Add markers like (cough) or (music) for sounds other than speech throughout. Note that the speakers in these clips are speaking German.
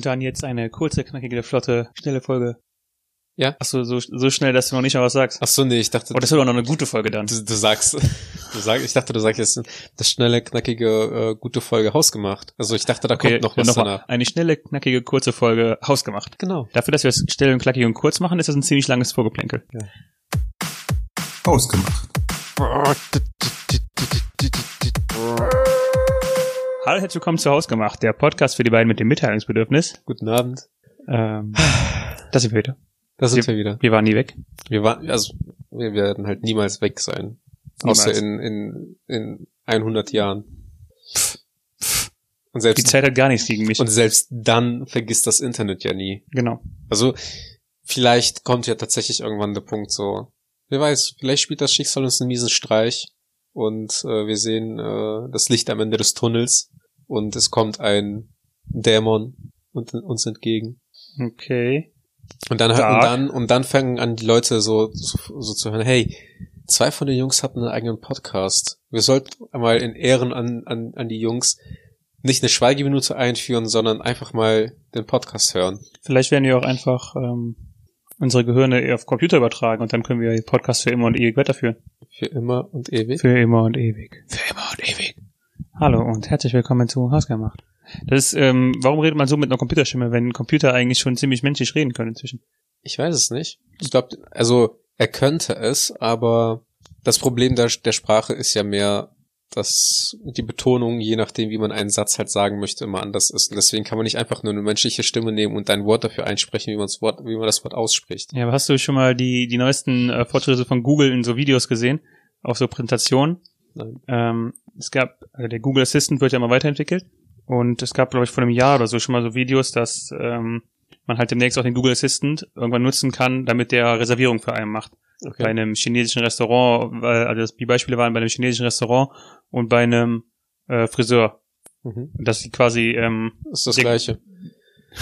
Und dann jetzt eine kurze, knackige, flotte, schnelle Folge. Ja? Achso, so, so schnell, dass du noch nicht mal was sagst. Ach so, nee, ich dachte, Oh, das wird auch noch eine gute Folge dann. du, du sagst, du sagst, ich dachte, du sagst jetzt das schnelle, knackige, äh, gute Folge hausgemacht. Also ich dachte, da kommt noch was mal danach. Eine schnelle, knackige, kurze Folge hausgemacht. Genau. Dafür, dass wir es schnell und knackig und kurz machen, ist das ein ziemlich langes Vorgeplänkel. Ausgemacht. Hallo, herzlich willkommen zu Hausgemacht, der Podcast für die beiden mit dem Mitteilungsbedürfnis. Guten Abend. Ähm, (sighs) das sind wir wieder. Da sind wir wieder. Wir waren nie weg. Wir waren, also, wir werden halt niemals weg sein. Niemals. Außer in, in, in 100 Jahren. Und Die selbst, Zeit hat gar nichts gegen mich. und selbst dann vergisst das Internet ja nie. genau. Also, vielleicht kommt ja tatsächlich irgendwann der Punkt so, wer weiß, vielleicht spielt das Schicksal uns einen miesen Streich und äh, wir sehen äh, das Licht am Ende des Tunnels und es kommt ein Dämon und, uns entgegen. Okay. Und dann, und Dark. dann, und dann fangen an die Leute so, so, so zu hören, hey, zwei von den Jungs hatten einen eigenen Podcast. Wir sollten einmal in Ehren an, an, an die Jungs nicht eine Schweigeminute einführen, sondern einfach mal den Podcast hören. Vielleicht werden wir auch einfach ähm, unsere Gehirne eher auf Computer übertragen und dann können wir Podcast für immer und ewig weiterführen. Für immer und ewig. Für immer und ewig. Für immer und ewig. Hallo und herzlich willkommen zu Hausgemacht. Das ist, ähm, warum redet man so mit einer Computerstimme, wenn Computer eigentlich schon ziemlich menschlich reden können inzwischen? Ich weiß es nicht. Ich glaube, also er könnte es, aber das Problem der, der Sprache ist ja mehr, dass die Betonung, je nachdem, wie man einen Satz halt sagen möchte, immer anders ist. Und deswegen kann man nicht einfach nur eine menschliche Stimme nehmen und ein Wort dafür einsprechen, wie man das Wort, wie man das Wort ausspricht. Ja, aber hast du schon mal die, die neuesten äh, Fortschritte von Google in so Videos gesehen? Auf so Präsentationen? Nein. Ähm, es gab, also der Google Assistant wird ja immer weiterentwickelt. Und es gab, glaube ich, vor einem Jahr oder so schon mal so Videos, dass ähm, man halt demnächst auch den Google Assistant irgendwann nutzen kann, damit der Reservierung für einen macht. Okay. Bei einem chinesischen Restaurant, weil, also das, die Beispiele waren bei einem chinesischen Restaurant und bei einem äh, Friseur. Mhm. Dass sie quasi ähm, Ist das Der- Gleiche. (laughs)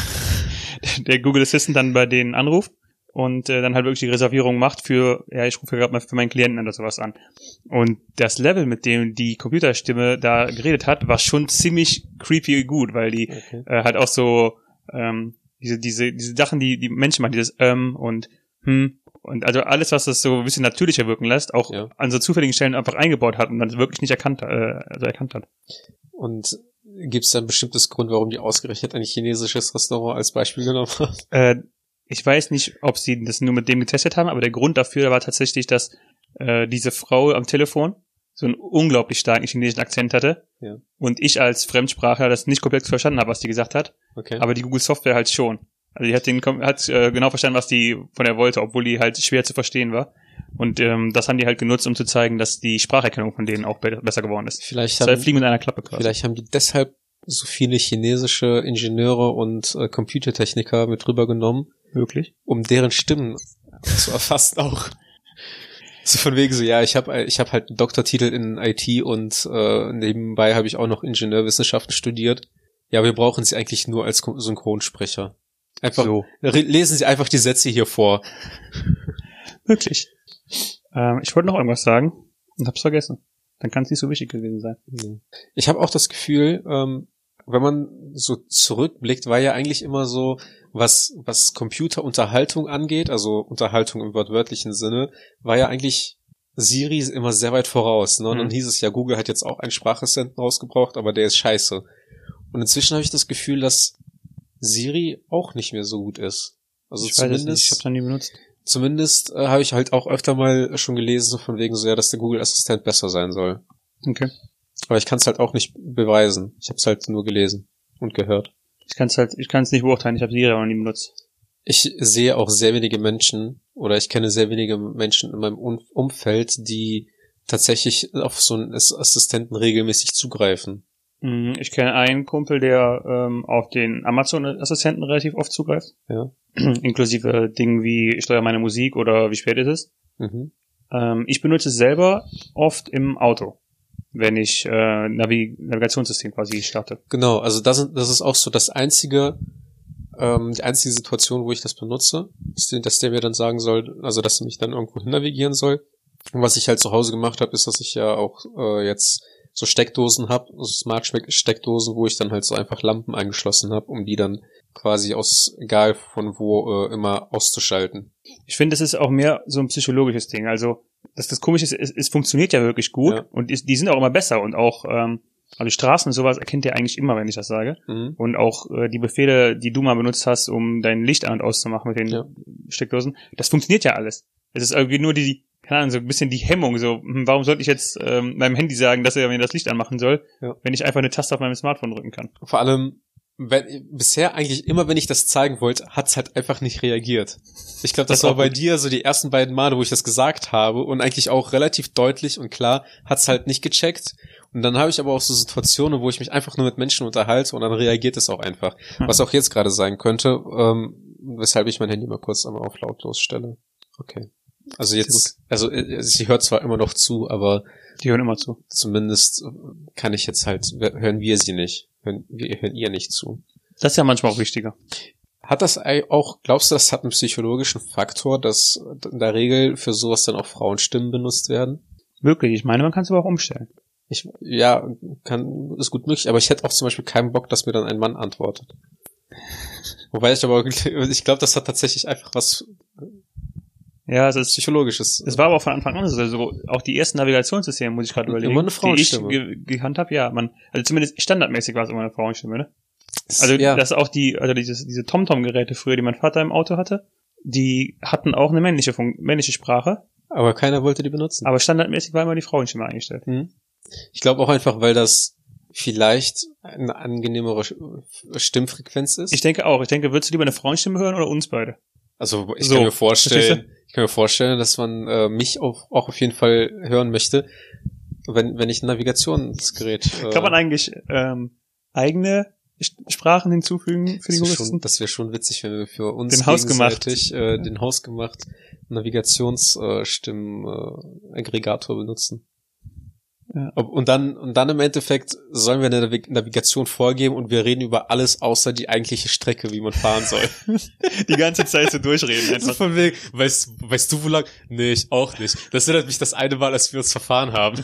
der Google Assistant dann bei denen anruft und äh, dann halt wirklich die Reservierung macht für, ja, ich rufe gerade mal für meinen Klienten oder sowas an. Und das Level, mit dem die Computerstimme da geredet hat, war schon ziemlich creepy gut, weil die Okay. äh, halt auch so ähm, diese, diese, diese Sachen, die die Menschen machen, dieses ähm und hm und also alles, was das so ein bisschen natürlicher wirken lässt, auch Ja. an so zufälligen Stellen einfach eingebaut hat und dann wirklich nicht erkannt, äh, also erkannt hat. Und gibt es da ein bestimmtes Grund, warum die ausgerechnet ein chinesisches Restaurant als Beispiel genommen haben? (laughs) Äh, ich weiß nicht, ob sie das nur mit dem getestet haben, aber der Grund dafür war tatsächlich, dass äh, diese Frau am Telefon so einen unglaublich starken chinesischen Akzent hatte. Ja. Und ich als Fremdsprachler das nicht komplett verstanden habe, was die gesagt hat. Okay. Aber die Google Software halt schon. Also die hat den hat äh, genau verstanden, was die von der wollte, obwohl die halt schwer zu verstehen war. Und ähm, das haben die halt genutzt, um zu zeigen, dass die Spracherkennung von denen auch be besser geworden ist. vielleicht Zwei haben, Fliegen mit einer Klappe quasi. vielleicht haben die deshalb so viele chinesische Ingenieure und äh, Computertechniker mit rübergenommen, Wirklich? um deren Stimmen zu erfassen auch. So von wegen so, ja, ich habe ich hab halt einen Doktortitel in IT und äh, nebenbei habe ich auch noch Ingenieurwissenschaften studiert. Ja, wir brauchen sie eigentlich nur als Synchronsprecher. Einfach So. lesen Sie einfach die Sätze hier vor. (laughs) Wirklich. Ähm, ich wollte noch irgendwas sagen und hab's vergessen. Dann kann es nicht so wichtig gewesen sein. Nee. Ich habe auch das Gefühl, ähm, wenn man so zurückblickt, war ja eigentlich immer so, was, was Computerunterhaltung angeht, also Unterhaltung im wortwörtlichen Sinne, war ja eigentlich Siri immer sehr weit voraus. Ne? Und dann Mhm. hieß es ja, Google hat jetzt auch einen Sprachassistenten rausgebracht, aber der ist scheiße. Und inzwischen habe ich das Gefühl, dass Siri auch nicht mehr so gut ist. Also ich nicht, ich zumindest, hab's noch nie benutzt. zumindest äh, habe ich halt auch öfter mal schon gelesen, so von wegen so, ja, dass der Google-Assistent besser sein soll. Okay. Aber ich kann es halt auch nicht beweisen. Ich habe es halt nur gelesen und gehört. Ich kann es halt, ich kann es nicht beurteilen, ich habe Siri aber noch nie benutzt. Ich sehe auch sehr wenige Menschen oder ich kenne sehr wenige Menschen in meinem Um- Umfeld, die tatsächlich auf so einen Ass- Assistenten regelmäßig zugreifen. Mm, Ich kenne einen Kumpel, der ähm, auf den Amazon-Assistenten relativ oft zugreift. Ja. (clears throat) Inklusive Dingen wie ich steuere meine Musik oder wie spät ist es. Mhm. Ähm, ich benutze es selber oft im Auto, wenn ich äh, Navi Navigationssystem quasi starte. Genau, also das, das ist auch so das einzige, ähm, die einzige Situation, wo ich das benutze, ist, dass der mir dann sagen soll, also dass er mich dann irgendwo hin navigieren soll. Und was ich halt zu Hause gemacht habe, ist, dass ich ja auch äh, jetzt so Steckdosen habe, so Smart-Steckdosen, wo ich dann halt so einfach Lampen angeschlossen habe, um die dann quasi aus egal von wo äh, immer auszuschalten. Ich finde, das ist auch mehr so ein psychologisches Ding. Also, dass das komisch ist, es, es funktioniert ja wirklich gut Ja. und die, die sind auch immer besser und auch ähm, also die Straßen und sowas erkennt ihr eigentlich immer, wenn ich das sage. Mhm. Und auch äh, die Befehle, die du mal benutzt hast, um dein Licht an und auszumachen mit den Ja. Steckdosen, das funktioniert ja alles. Es ist irgendwie nur die, keine Ahnung, so ein bisschen die Hemmung, so, hm, warum sollte ich jetzt ähm, meinem Handy sagen, dass er mir das Licht anmachen soll, Ja. wenn ich einfach eine Taste auf meinem Smartphone drücken kann. Vor allem, wenn, bisher eigentlich immer, wenn ich das zeigen wollte, hat's halt einfach nicht reagiert. Ich glaube, das, Das war bei gut. dir so die ersten beiden Male, wo ich das gesagt habe und eigentlich auch relativ deutlich und klar hat's halt nicht gecheckt. Und dann habe ich aber auch so Situationen, wo ich mich einfach nur mit Menschen unterhalte und dann reagiert es auch einfach. Hm. Was auch jetzt gerade sein könnte, ähm, weshalb ich mein Handy mal kurz einmal auf lautlos stelle. Okay. Also jetzt, also äh, sie hört zwar immer noch zu, aber Die hören immer zu. zumindest kann ich jetzt halt, hören wir sie nicht. Hören, wir hören ihr nicht zu. Das ist ja manchmal auch wichtiger. Hat das auch, glaubst du, das hat einen psychologischen Faktor, dass in der Regel für sowas dann auch Frauenstimmen benutzt werden? Möglich. Ich meine, man kann es aber auch umstellen. Ich, ja, kann, ist gut möglich, aber ich hätte auch zum Beispiel keinen Bock, dass mir dann ein Mann antwortet. (laughs) Wobei ich aber, ich glaube, das hat tatsächlich einfach was Ja, es ist Psychologisches. Es war aber auch von Anfang an so. Also auch die ersten Navigationssysteme, muss ich gerade überlegen, Immer eine die ich Frauenstimme. ge gehandhabt ja, man, also zumindest standardmäßig war es immer eine Frauenstimme, ne? Also ja, das auch die, also dieses, diese TomTom-Geräte früher, die mein Vater im Auto hatte, die hatten auch eine männliche, Fun männliche Sprache, aber keiner wollte die benutzen. aber standardmäßig war immer die Frauenstimme eingestellt. Hm. Ich glaube auch einfach, weil das vielleicht eine angenehmere Stimmfrequenz ist. Ich denke auch. Ich denke, würdest du lieber eine Frauenstimme hören oder uns beide? Also ich So, kann mir vorstellen, ich kann mir vorstellen, dass man äh, mich auch, auch auf jeden Fall hören möchte, wenn, wenn ich ein Navigationsgerät. Äh, Kann man eigentlich ähm, eigene Sprachen hinzufügen für die Juristen? das wäre schon witzig, wenn wir für uns Den gegenseitig, äh, den hausgemacht Navigationsstimmen-Aggregator benutzen. Ja. Und dann, und dann im Endeffekt sollen wir eine Navig Navigation vorgeben und wir reden über alles außer die eigentliche Strecke, wie man fahren soll. (laughs) Die ganze Zeit so durchreden So einfach. von wegen, weißt, weißt du, wo lang? Nee, ich auch nicht. Das erinnert mich das eine Mal, als wir uns verfahren haben.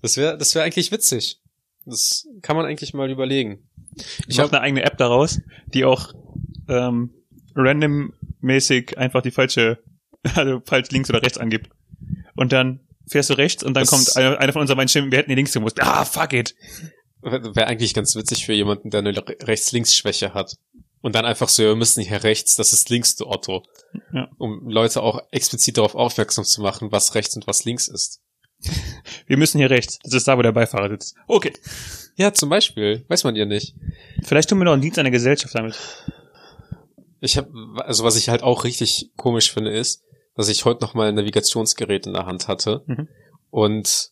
Das wäre, das wäre eigentlich witzig. Das kann man eigentlich mal überlegen. Ich habe eine eigene App daraus, die auch ähm, randommäßig einfach die falsche, (laughs) also falsch links oder rechts angibt. Und dann fährst du rechts und dann Das- kommt einer, einer von unseren beiden Stimmen, wir hätten die links gemusst. Ah, fuck it. wäre eigentlich ganz witzig für jemanden, der eine Rechts-Links-Schwäche hat. Und dann einfach so, wir müssen hier rechts, das ist links, du Otto. Ja. Um Leute auch explizit darauf aufmerksam zu machen, was rechts und was links ist. (laughs) Wir müssen hier rechts. Das ist da, wo der Beifahrer sitzt. Okay. Ja, zum Beispiel. Weiß man ja nicht. Vielleicht tun wir noch einen Dienst an der Gesellschaft damit. Ich habe, also was ich halt auch richtig komisch finde, ist, dass ich heute noch mal ein Navigationsgerät in der Hand hatte Mhm. und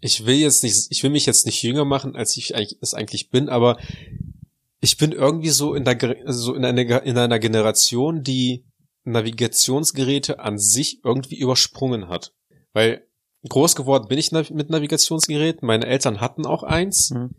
ich will jetzt nicht, ich will mich jetzt nicht jünger machen, als ich es eigentlich bin, aber ich bin irgendwie so in der, so in einer, in einer Generation, die Navigationsgeräte an sich irgendwie übersprungen hat. Weil groß geworden bin ich mit Navigationsgeräten, meine Eltern hatten auch eins, Mhm.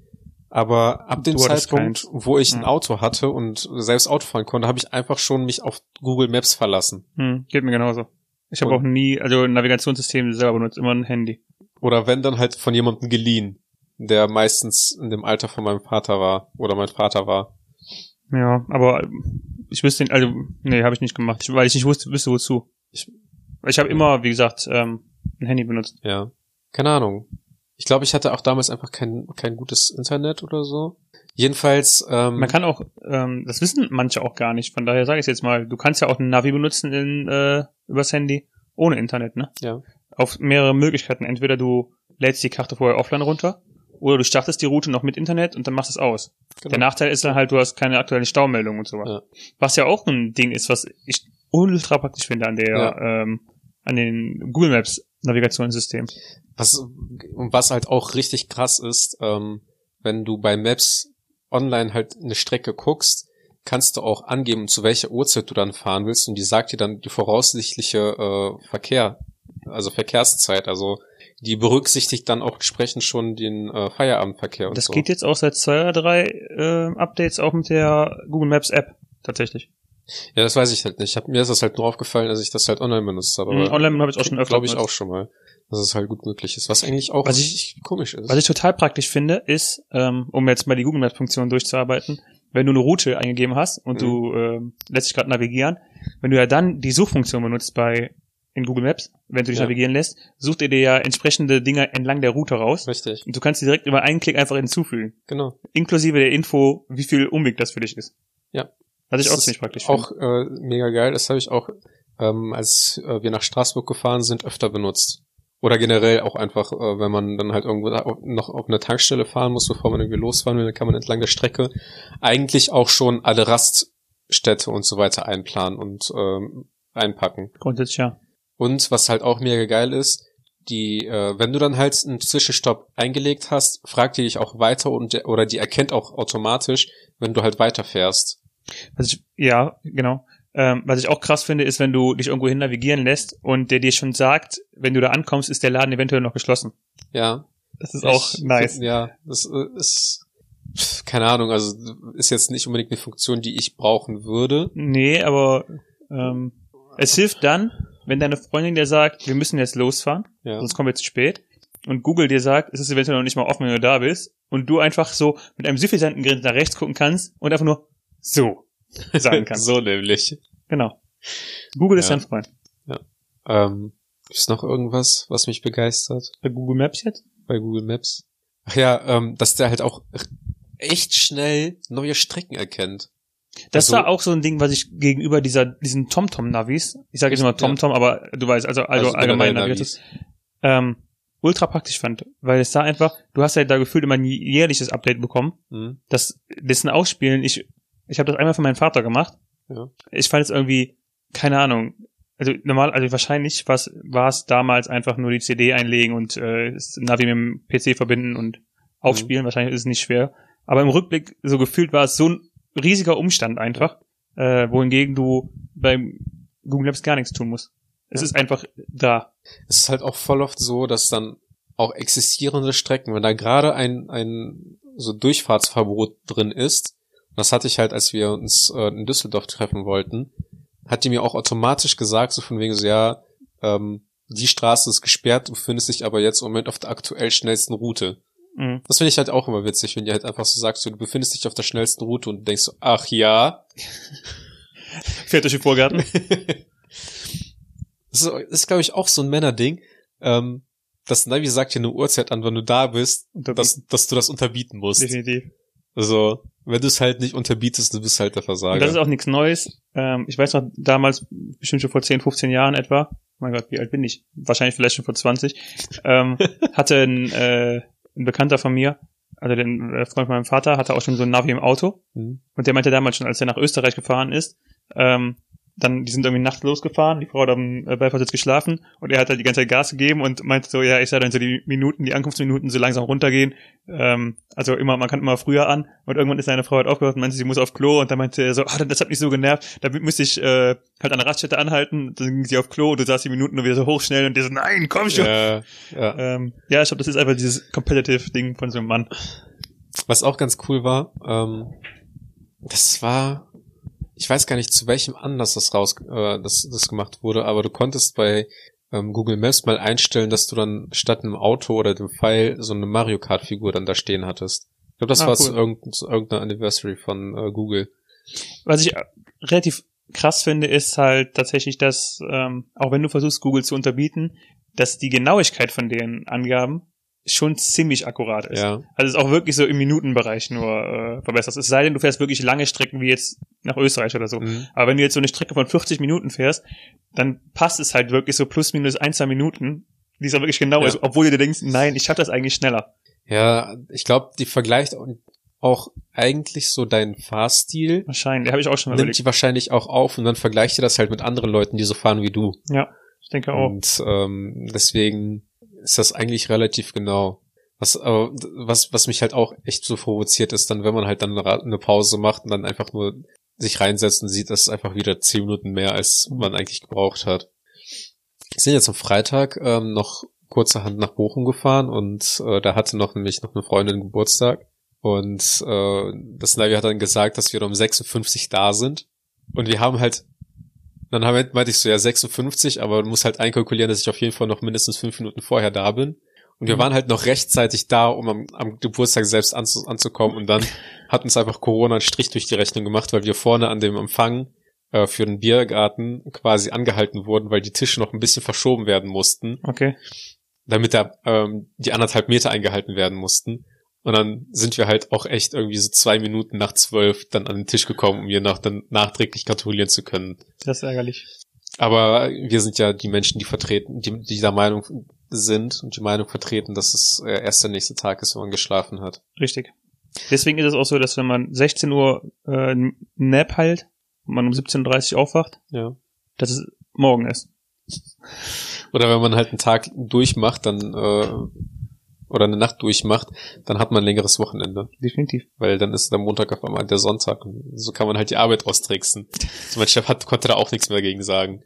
aber ab dem Zeitpunkt, keins. wo ich ein Mhm. Auto hatte und selbst Auto fahren konnte, habe ich einfach schon mich auf Google Maps verlassen. Hm, geht mir genauso. Ich habe auch nie, also ein Navigationssystem selber benutzt, immer ein Handy. Oder wenn dann halt von jemandem geliehen, der meistens in dem Alter von meinem Vater war oder mein Vater war. Ja, aber ähm, ich wüsste, also, nee, habe ich nicht gemacht, weil ich nicht wusste, wüsste wozu. Ich- Ich habe immer, wie gesagt, ähm, ein Handy benutzt. Ja. Keine Ahnung. Ich glaube, ich hatte auch damals einfach kein, kein gutes Internet oder so. Jedenfalls, ähm, Man kann auch, ähm, das wissen manche auch gar nicht, von daher sage ich jetzt mal, du kannst ja auch ein Navi benutzen in, äh, übers Handy, ohne Internet, ne? ja. Auf mehrere Möglichkeiten. Entweder du lädst die Karte vorher offline runter, oder du startest die Route noch mit Internet und dann machst es aus. Der Genau. Nachteil ist dann halt, du hast keine aktuellen Staumeldungen und sowas. Ja. Was ja auch ein Ding ist, was ich ultra praktisch finde an der, Ja. ähm, an den Google Maps Navigationssystem. Was, und was halt auch richtig krass ist, ähm, wenn du bei Maps online halt eine Strecke guckst, kannst du auch angeben, zu welcher Uhrzeit du dann fahren willst und die sagt dir dann die voraussichtliche äh, Verkehr, also Verkehrszeit, also die berücksichtigt dann auch entsprechend schon den äh, Feierabendverkehr und Das so. geht jetzt auch seit zwei oder drei äh, Updates auch mit der Google Maps App tatsächlich. Ja, das weiß ich halt nicht. Ich hab, mir ist das halt nur aufgefallen, als ich das halt online benutzt habe. Mhm, online habe ich auch schon öfter Glaube ich auch schon mal, dass es halt gut möglich ist. Was eigentlich auch Was richtig komisch ist. Was ich total praktisch finde, ist, ähm, um jetzt mal die Google Maps Funktion durchzuarbeiten, wenn du eine Route eingegeben hast und Mhm. du äh, lässt dich gerade navigieren, wenn du ja dann die Suchfunktion benutzt bei in Google Maps, wenn du dich Ja. navigieren lässt, sucht er dir ja entsprechende Dinge entlang der Route raus Richtig, und du kannst sie direkt über einen Klick einfach hinzufügen, genau. inklusive der Info, wie viel Umweg das für dich ist. Ja. Was ich Das auch ziemlich praktisch Auch äh, mega geil. Das habe ich auch, ähm, als äh, wir nach Straßburg gefahren sind, öfter benutzt. Oder generell auch einfach, äh, wenn man dann halt irgendwo noch auf eine Tankstelle fahren muss, bevor man irgendwie losfahren will, dann kann man entlang der Strecke eigentlich auch schon alle Raststätte und so weiter einplanen und ähm, einpacken. Grundsätzlich ja. Und was halt auch mega geil ist, die, äh, wenn du dann halt einen Zwischenstopp eingelegt hast, fragt die dich auch weiter und der, oder die erkennt auch automatisch, wenn du halt weiterfährst. Was ich, ja, genau. Ähm, was ich auch krass finde, ist, wenn du dich irgendwo hin navigieren lässt und der dir schon sagt, wenn du da ankommst, ist der Laden eventuell noch geschlossen. Ja, Das ist auch Ich- nice. Ja, das äh, ist keine Ahnung, also ist jetzt nicht unbedingt eine Funktion, die ich brauchen würde. Nee, aber ähm, es hilft dann, wenn deine Freundin dir sagt, wir müssen jetzt losfahren, Ja. sonst kommen wir zu spät. Und Google dir sagt, es ist eventuell noch nicht mal offen, wenn du da bist. Und du einfach so mit einem suffisanten Grinsen nach rechts gucken kannst und einfach nur so (laughs) sagen kannst. so nämlich. Genau. Google ist Ja. dein Freund. Ähm, ist noch irgendwas, was mich begeistert Bei Google Maps jetzt? bei Google Maps? Ach ja, ähm, dass der halt auch echt schnell neue Strecken erkennt. Das Also- war auch so ein Ding, was ich gegenüber dieser, diesen TomTom-Navis, ich sage jetzt immer Ja. TomTom, aber du weißt, also, also, allgemein generell Navigator, ähm, ultra praktisch fand, weil es da einfach, du hast ja da gefühlt immer ein jährliches Update bekommen, Hm? das, dessen Ausspielen, ich, ich habe das einmal für meinen Vater gemacht, Ja. ich fand es irgendwie, keine Ahnung, also normal, also wahrscheinlich war es damals einfach nur die CD einlegen und äh, das Navi mit dem PC verbinden und aufspielen, wahrscheinlich ist es nicht schwer, aber im Rückblick, so gefühlt war es so ein riesiger Umstand einfach, äh, wohingegen du beim Google Maps gar nichts tun musst. Es Ja. ist einfach da. Es ist halt auch voll oft so, dass dann auch existierende Strecken, wenn da gerade ein, ein so Durchfahrtsverbot drin ist, das hatte ich halt, als wir uns äh, in Düsseldorf treffen wollten, hat die mir auch automatisch gesagt, so von wegen so, ja, ähm, die Straße ist gesperrt, du befindest dich aber jetzt im Moment auf der aktuell schnellsten Route. Mhm. Das finde ich halt auch immer witzig, wenn die halt einfach so sagst, so, du befindest dich auf der schnellsten Route und denkst so, ach ja. (laughs) Fährt durch den Vorgarten. (laughs) Das ist, ist glaube ich, auch so ein Männerding. Ähm, das Navi sagt dir eine Uhrzeit an, wenn du da bist, dass, dass du das unterbieten musst. Definitiv. Also, wenn du es halt nicht unterbietest, du bist halt der Versager. Und das ist auch nichts Neues. Ähm, ich weiß noch, damals, bestimmt schon vor 10, 15 Jahren etwa, mein Gott, wie alt bin ich? Wahrscheinlich vielleicht schon vor 20, ähm, (laughs) hatte ein, äh, ein Bekannter von mir, also den äh, Freund von meinem Vater, hatte auch schon so ein Navi im Auto. Hm. Und der meinte damals schon, als er nach Österreich gefahren ist, ähm, dann, die sind irgendwie nachts losgefahren, die Frau hat am äh, Beifahrersitz geschlafen und er hat halt die ganze Zeit Gas gegeben und meinte so, ja, ich sah dann so die Minuten, die Ankunftsminuten so langsam runtergehen. Ähm, also immer, man kann immer früher an und irgendwann ist seine Frau halt aufgehört und meinte, sie muss auf Klo und dann meinte er so, ah, das hat mich so genervt, da müsste ich äh, halt an der Raststätte anhalten, dann ging sie auf Klo und du sahst die Minuten nur wieder so hochschnell und der so, nein, komm schon. Ja, ja. Ähm, ja, ich glaube, das ist einfach dieses Competitive-Ding von so einem Mann. Was auch ganz cool war, ähm, das war, ich weiß gar nicht, zu welchem Anlass das raus, äh, das, das gemacht wurde, aber du konntest bei ähm, Google Maps mal einstellen, dass du dann statt einem Auto oder dem Pfeil so eine Mario Kart Figur dann da stehen hattest. Ich glaube, das Ah, war cool. zu, irgendein, zu irgendeiner Anniversary von äh, Google. Was ich äh, relativ krass finde, ist halt tatsächlich, dass, ähm, auch wenn du versuchst, Google zu unterbieten, dass die Genauigkeit von den Angaben schon ziemlich akkurat ist. Ja, Also es ist auch wirklich so im Minutenbereich nur äh, verbessert. Es sei denn, du fährst wirklich lange Strecken wie jetzt nach Österreich oder so. mhm. Aber wenn du jetzt so eine Strecke von 40 Minuten fährst, dann passt es halt wirklich so plus minus ein, zwei Minuten, die ist auch wirklich genau Ja. ist, obwohl du dir denkst, nein, ich schaff das eigentlich schneller. ja, ich glaube, die vergleicht auch- auch eigentlich so deinen Fahrstil, Wahrscheinlich, habe ich auch schon mal nimmt überlegt. die wahrscheinlich auch auf und dann vergleicht ihr das halt mit anderen Leuten, die so fahren wie du. Ja, ich denke auch. Und ähm, deswegen ist das eigentlich relativ genau. Was, aber was, was mich halt auch echt so provoziert ist, dann, wenn man halt dann eine Pause macht und dann einfach nur sich reinsetzt und sieht, das ist einfach wieder zehn Minuten mehr, als man eigentlich gebraucht hat. Wir sind jetzt am Freitag ähm, noch kurzerhand nach Bochum gefahren und äh, da hatte noch nämlich noch eine Freundin Geburtstag. Und äh, das Navi hat dann gesagt, dass wir um 56 da sind. Und wir haben halt dann meinte ich so, ja, 56, aber du musst halt einkalkulieren, dass ich auf jeden Fall noch mindestens fünf Minuten vorher da bin. Und wir waren halt noch rechtzeitig da, um am, am Geburtstag selbst anzu, anzukommen. Und dann (laughs) hat uns einfach Corona einen Strich durch die Rechnung gemacht, weil wir vorne an dem Empfang äh, für den Biergarten quasi angehalten wurden, weil die Tische noch ein bisschen verschoben werden mussten, Okay. damit da ähm, die anderthalb Meter eingehalten werden mussten. Und dann sind wir halt auch echt irgendwie so zwei Minuten nach zwölf dann an den Tisch gekommen, um hier nach, dann nachträglich gratulieren zu können. Das ist ärgerlich. Aber wir sind ja die Menschen, die vertreten, die, die der Meinung sind und die Meinung vertreten, dass es äh, erst der nächste Tag ist, wenn man geschlafen hat. Richtig. Deswegen ist es auch so, dass wenn man 16 Uhr äh, Nap halt und man um 17.30 Uhr aufwacht, Ja. dass es morgen ist. Oder wenn man halt einen Tag durchmacht, dann äh, oder eine Nacht durchmacht, dann hat man ein längeres Wochenende. Definitiv. Weil dann ist der Montag auf einmal der Sonntag. Und so kann man halt die Arbeit austricksen. So mein Chef hat, konnte da auch nichts mehr dagegen sagen.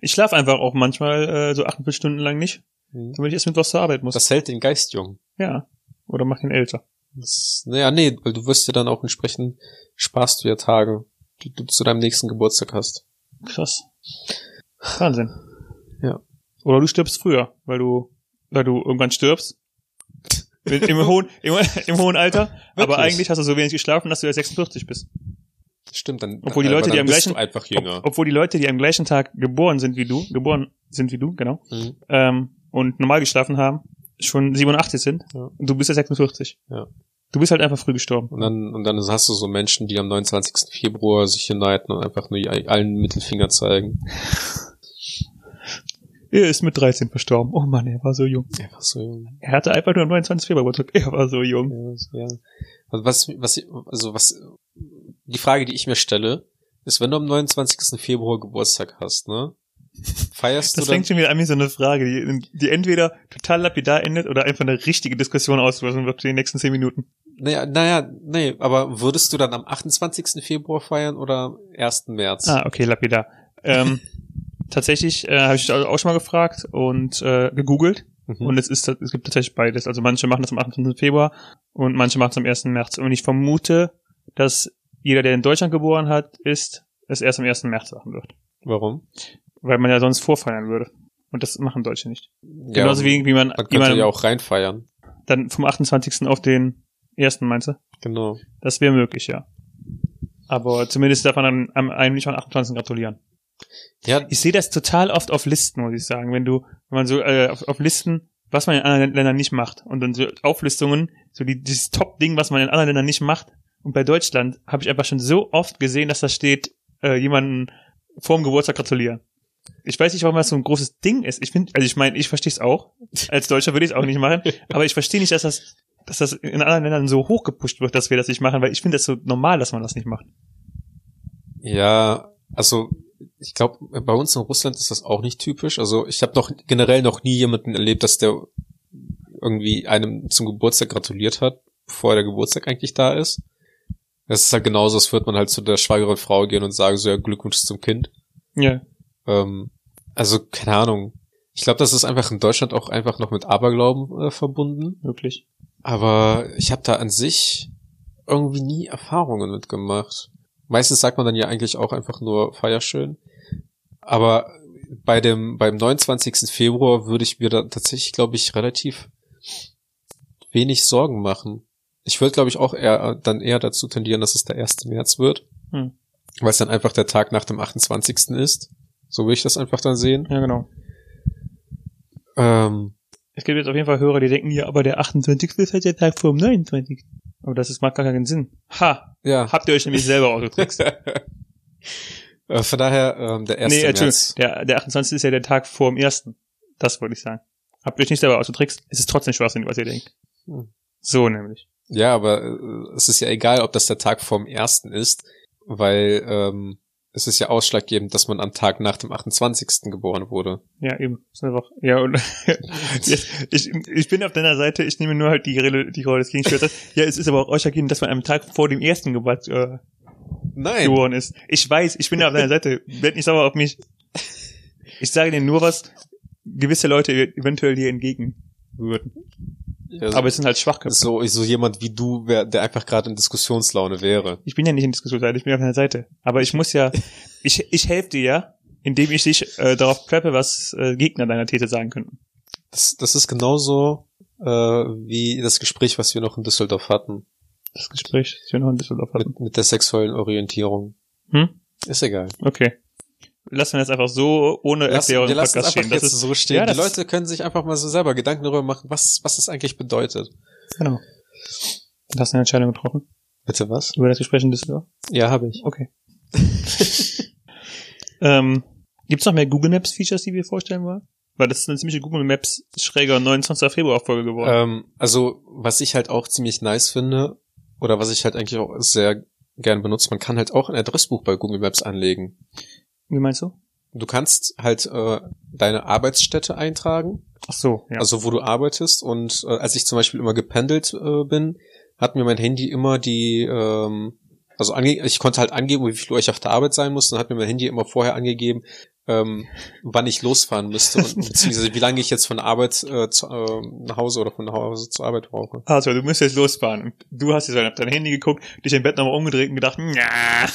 Ich schlafe einfach auch manchmal äh, so 48 Stunden lang nicht, Mhm. damit ich erst mit was zur Arbeit muss. Das hält den Geist jung. ja. Oder mach ihn älter. Das, naja, nee, weil du wirst ja dann auch entsprechend, sparst du ja Tage, die du zu deinem nächsten Geburtstag hast. Krass. Wahnsinn. Ja. Oder du stirbst früher, weil du, weil du irgendwann stirbst. Im, hohen, im, im hohen Alter. Aber Wirklich? eigentlich hast du so wenig geschlafen, dass du ja 46 bist. Stimmt, dann, Obwohl die aber Leute, die am gleichen- du einfach jünger. Ob, obwohl die Leute, die am gleichen Tag geboren sind wie du, geboren sind wie du, genau, Mhm. ähm, und normal geschlafen haben, schon 87 sind. Ja. Und du bist ja 46. Ja. Du bist halt einfach früh gestorben. Und dann, und dann hast du so Menschen, die am 29. Februar sich hier neiden und einfach nur allen Mittelfinger zeigen. Er ist mit 13 verstorben. Oh Mann, er war so jung. Einfach so, jung. Er hatte einfach nur am 29. Februar Geburtstag. Er war so jung. ja, so, ja. Also was, was, also was, die Frage, die ich mir stelle, ist, wenn du am 29. Februar Geburtstag hast, ne? Feierst Das du dann, fängt schon wieder an wie so eine Frage, die, die entweder total lapidar endet oder einfach eine richtige Diskussion auslösen wird für die nächsten 10 Minuten. naja, naja, nee, aber würdest du dann am 28. Februar feiern oder am 1. März? Ah, okay, lapidar. Ähm, (laughs) tatsächlich äh, habe ich auch schon mal gefragt und äh, gegoogelt. Mhm. Und es ist es gibt tatsächlich beides. Also manche machen das am 28. Februar und manche machen es am 1. März. Und ich vermute, dass jeder, der in Deutschland geboren hat, ist, es erst am 1. März machen wird. Warum? Weil man ja sonst vorfeiern würde. Und das machen Deutsche nicht. Ja, Genauso wie, wie man, man könnte ja auch reinfeiern. dann vom 28. auf den 1. meinst du? Genau. Das wäre möglich, ja. Aber zumindest darf man dann am eigentlich am 28. gratulieren. Ja, Ich sehe das total oft auf Listen, muss ich sagen. Wenn du, wenn man so äh, auf, auf Listen, was man in anderen Ländern nicht macht und dann so Auflistungen, so die, dieses Top-Ding, was man in anderen Ländern nicht macht. Und bei Deutschland habe ich einfach schon so oft gesehen, dass da steht, äh, jemanden vorm Geburtstag gratulieren. Ich weiß nicht, warum das so ein großes Ding ist. Ich finde, also ich meine, ich verstehe es auch. Als Deutscher würde ich es auch nicht machen. (laughs) Aber ich verstehe nicht, dass das, dass das in anderen Ländern so hochgepusht wird, dass wir das nicht machen, weil ich finde das so normal, dass man das nicht macht. Ja, also ich glaube, bei uns in Russland ist das auch nicht typisch. Also ich habe noch generell noch nie jemanden erlebt, dass der irgendwie einem zum Geburtstag gratuliert hat, bevor der Geburtstag eigentlich da ist. Das ist halt genauso, als würde man halt zu der schwangeren Frau gehen und sagen, so ja, Glückwunsch zum Kind. Ja. Ähm, also, keine Ahnung. Ich glaube, das ist einfach in Deutschland auch einfach noch mit Aberglauben äh, verbunden. Wirklich. Aber ich habe da an sich irgendwie nie Erfahrungen mitgemacht. Meistens sagt man dann ja eigentlich auch einfach nur feierschön. Aber bei dem, beim 29. Februar würde ich mir da tatsächlich, glaube ich, relativ wenig Sorgen machen. Ich würde, glaube ich, auch eher, dann eher dazu tendieren, dass es der 1. März wird. Hm. Weil es dann einfach der Tag nach dem 28. ist. So will ich das einfach dann sehen. Ja, genau. Ähm, Es gibt jetzt auf jeden Fall Hörer, die denken, ja, aber der 28. ist halt der Tag vor dem 29. Aber das ist, macht gar keinen Sinn. Ha! ja. Habt ihr euch nämlich selber ausgetrickst. (laughs) Äh, Von daher, ähm, der 1. nee, März. Entschuldigung. Der, der 28. ist ja der Tag vor dem 1. Das wollte ich sagen. Habt ihr euch nicht selber ausgetrickst? Es ist trotzdem Schwachsinn, was ihr denkt. Hm. So nämlich. Ja, aber äh, es ist ja egal, ob das der Tag vorm ersten ist, weil ähm, es ist ja ausschlaggebend, dass man am Tag nach dem 28. geboren wurde. Ja, eben. Ist einfach, ja, und (laughs) jetzt, ich, ich bin auf deiner Seite, ich nehme nur halt die, Rede- die Rolle des Gegenspielers. ja, es ist aber auch ausschlaggebend, dass man am Tag vor dem ersten Geburt äh, Nein. geboren ist. Ich weiß, ich bin auf deiner Seite. Werd nicht sauer auf mich. Ich sage dir nur, was gewisse Leute eventuell dir entgegen würden. Ja, so, Aber es sind halt Schwachköpfe. so, so jemand wie du, wär, der einfach gerade in Diskussionslaune wäre. Ich bin ja nicht in Diskussionsseite, ich bin auf deiner Seite. Aber ich muss ja, (laughs) ich, ich helfe dir ja, indem ich dich äh, darauf preppe, was äh, Gegner deiner These sagen könnten. Das, das ist genauso äh, wie das Gespräch, was wir noch in Düsseldorf hatten. Das Gespräch, das wir noch in Düsseldorf hatten. Mit, mit der sexuellen Orientierung. Hm? Ist egal. Okay. Lassen wir jetzt einfach so ohne Lass, Erklärung im Podcast stehen. Das ist, so stehen. ja, die Leute können sich einfach mal so selber Gedanken darüber machen, was, was das eigentlich bedeutet. genau. Du hast eine Entscheidung getroffen Bitte was? über das Gespräch in Düsseldorf. Ja, habe ich. Okay. (laughs) ähm, Gibt es noch mehr Google Maps Features, die wir vorstellen wollen? Weil das ist eine ziemliche Google Maps schräger 29. Februar Folge geworden. Ähm, also, was ich halt auch ziemlich nice finde, oder was ich halt eigentlich auch sehr gern benutze, man kann halt auch ein Adressbuch bei Google Maps anlegen. Wie meinst du? Du kannst halt äh, deine Arbeitsstätte eintragen, Ach so, ja. also wo du arbeitest. Und äh, als ich zum Beispiel immer gependelt äh, bin, hat mir mein Handy immer die, ähm, also ange ich konnte halt angeben, wie viel Uhr ich auf der Arbeit sein muss. Dann hat mir mein Handy immer vorher angegeben, ähm, wann ich losfahren müsste und (laughs) beziehungsweise wie lange ich jetzt von Arbeit äh, zu, äh, nach Hause oder von Hause zur Arbeit brauche. Also, du musst jetzt losfahren. Du hast jetzt auf dein Handy geguckt, dich im Bett nochmal umgedreht und gedacht, ja,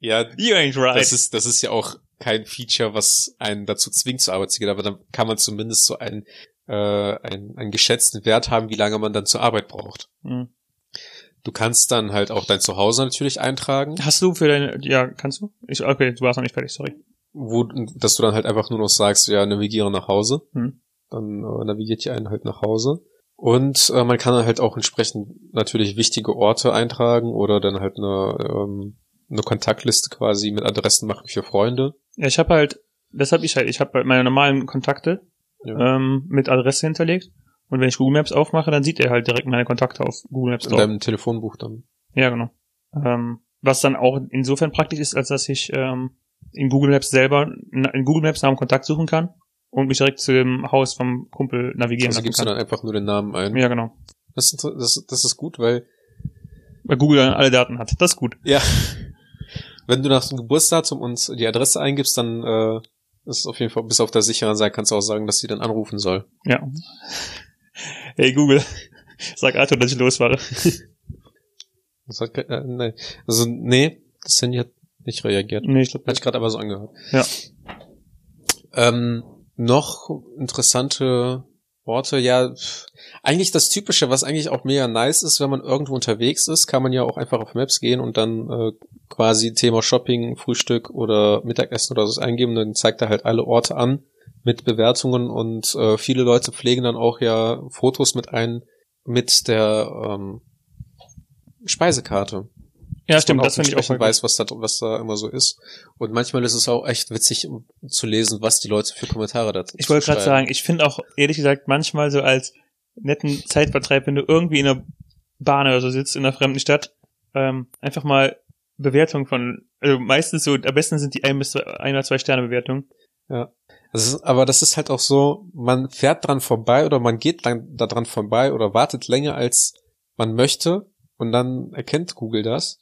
Ja, you ain't right. das ist, das ist ja auch kein Feature, was einen dazu zwingt, zur Arbeit zu gehen, aber dann kann man zumindest so einen, äh, einen, einen geschätzten Wert haben, wie lange man dann zur Arbeit braucht. Hm. Du kannst dann halt auch dein Zuhause natürlich eintragen, Hast du für deine, ja, kannst du? Ich, okay, du warst noch nicht fertig, sorry. wo, dass du dann halt einfach nur noch sagst, ja, navigiere nach Hause. Hm. Dann äh, navigiert die einen halt nach Hause. Und äh, man kann halt auch entsprechend natürlich wichtige Orte eintragen oder dann halt eine, ähm, eine Kontaktliste quasi mit Adressen machen für Freunde. Ja, ich habe halt, das habe ich halt, ich habe halt meine normalen Kontakte Ja. ähm, mit Adresse hinterlegt. Und wenn ich Google Maps aufmache, dann sieht er halt direkt meine Kontakte auf Google Maps In drauf. deinem Telefonbuch dann. Ja, genau. Ähm, was dann auch insofern praktisch ist, als dass ich ähm, in Google Maps selber in Google Maps nach einem Kontakt suchen kann und mich direkt zu dem Haus vom Kumpel navigieren Also gibst du dann einfach nur den Namen ein. Ja, genau. Das, das, das ist gut, weil Weil Google dann alle Daten hat. Das ist gut. ja, wenn du nach dem Geburtsdatum und die Adresse eingibst, dann äh, ist es auf jeden Fall bis auf der sicheren Seite kannst du auch sagen, dass sie dann anrufen soll. Ja. Hey Google, sag Arthur, dass ich losfahre. Das hat, ke- äh, nee. Also nee, das Handy hat nicht reagiert. Nee, ich glaub, Hat ich gerade aber so angehört. Ja. Ähm, noch interessante Orte, ja, eigentlich das Typische, was eigentlich auch mega nice ist, wenn man irgendwo unterwegs ist, kann man ja auch einfach auf Maps gehen und dann äh, quasi Thema Shopping, Frühstück oder Mittagessen oder so eingeben, dann zeigt er halt alle Orte an mit Bewertungen und äh, viele Leute pflegen dann auch ja Fotos mit ein mit der ähm, Speisekarte. Ja, dass stimmt, das finde ich auch weiß, was da, was da immer so ist. Und manchmal ist es auch echt witzig um zu lesen, was die Leute für Kommentare dazu Ich wollte gerade sagen, ich finde auch ehrlich gesagt manchmal so als netten Zeitvertreib, wenn du irgendwie in einer Bahn oder so sitzt in einer fremden Stadt, ähm, einfach mal Bewertungen von, also meistens so, am besten sind die ein bis zwei, ein oder zwei Sterne Bewertungen. Das ist, aber das ist halt auch so, man fährt dran vorbei oder man geht lang, da dran vorbei oder wartet länger als man möchte und dann erkennt Google das.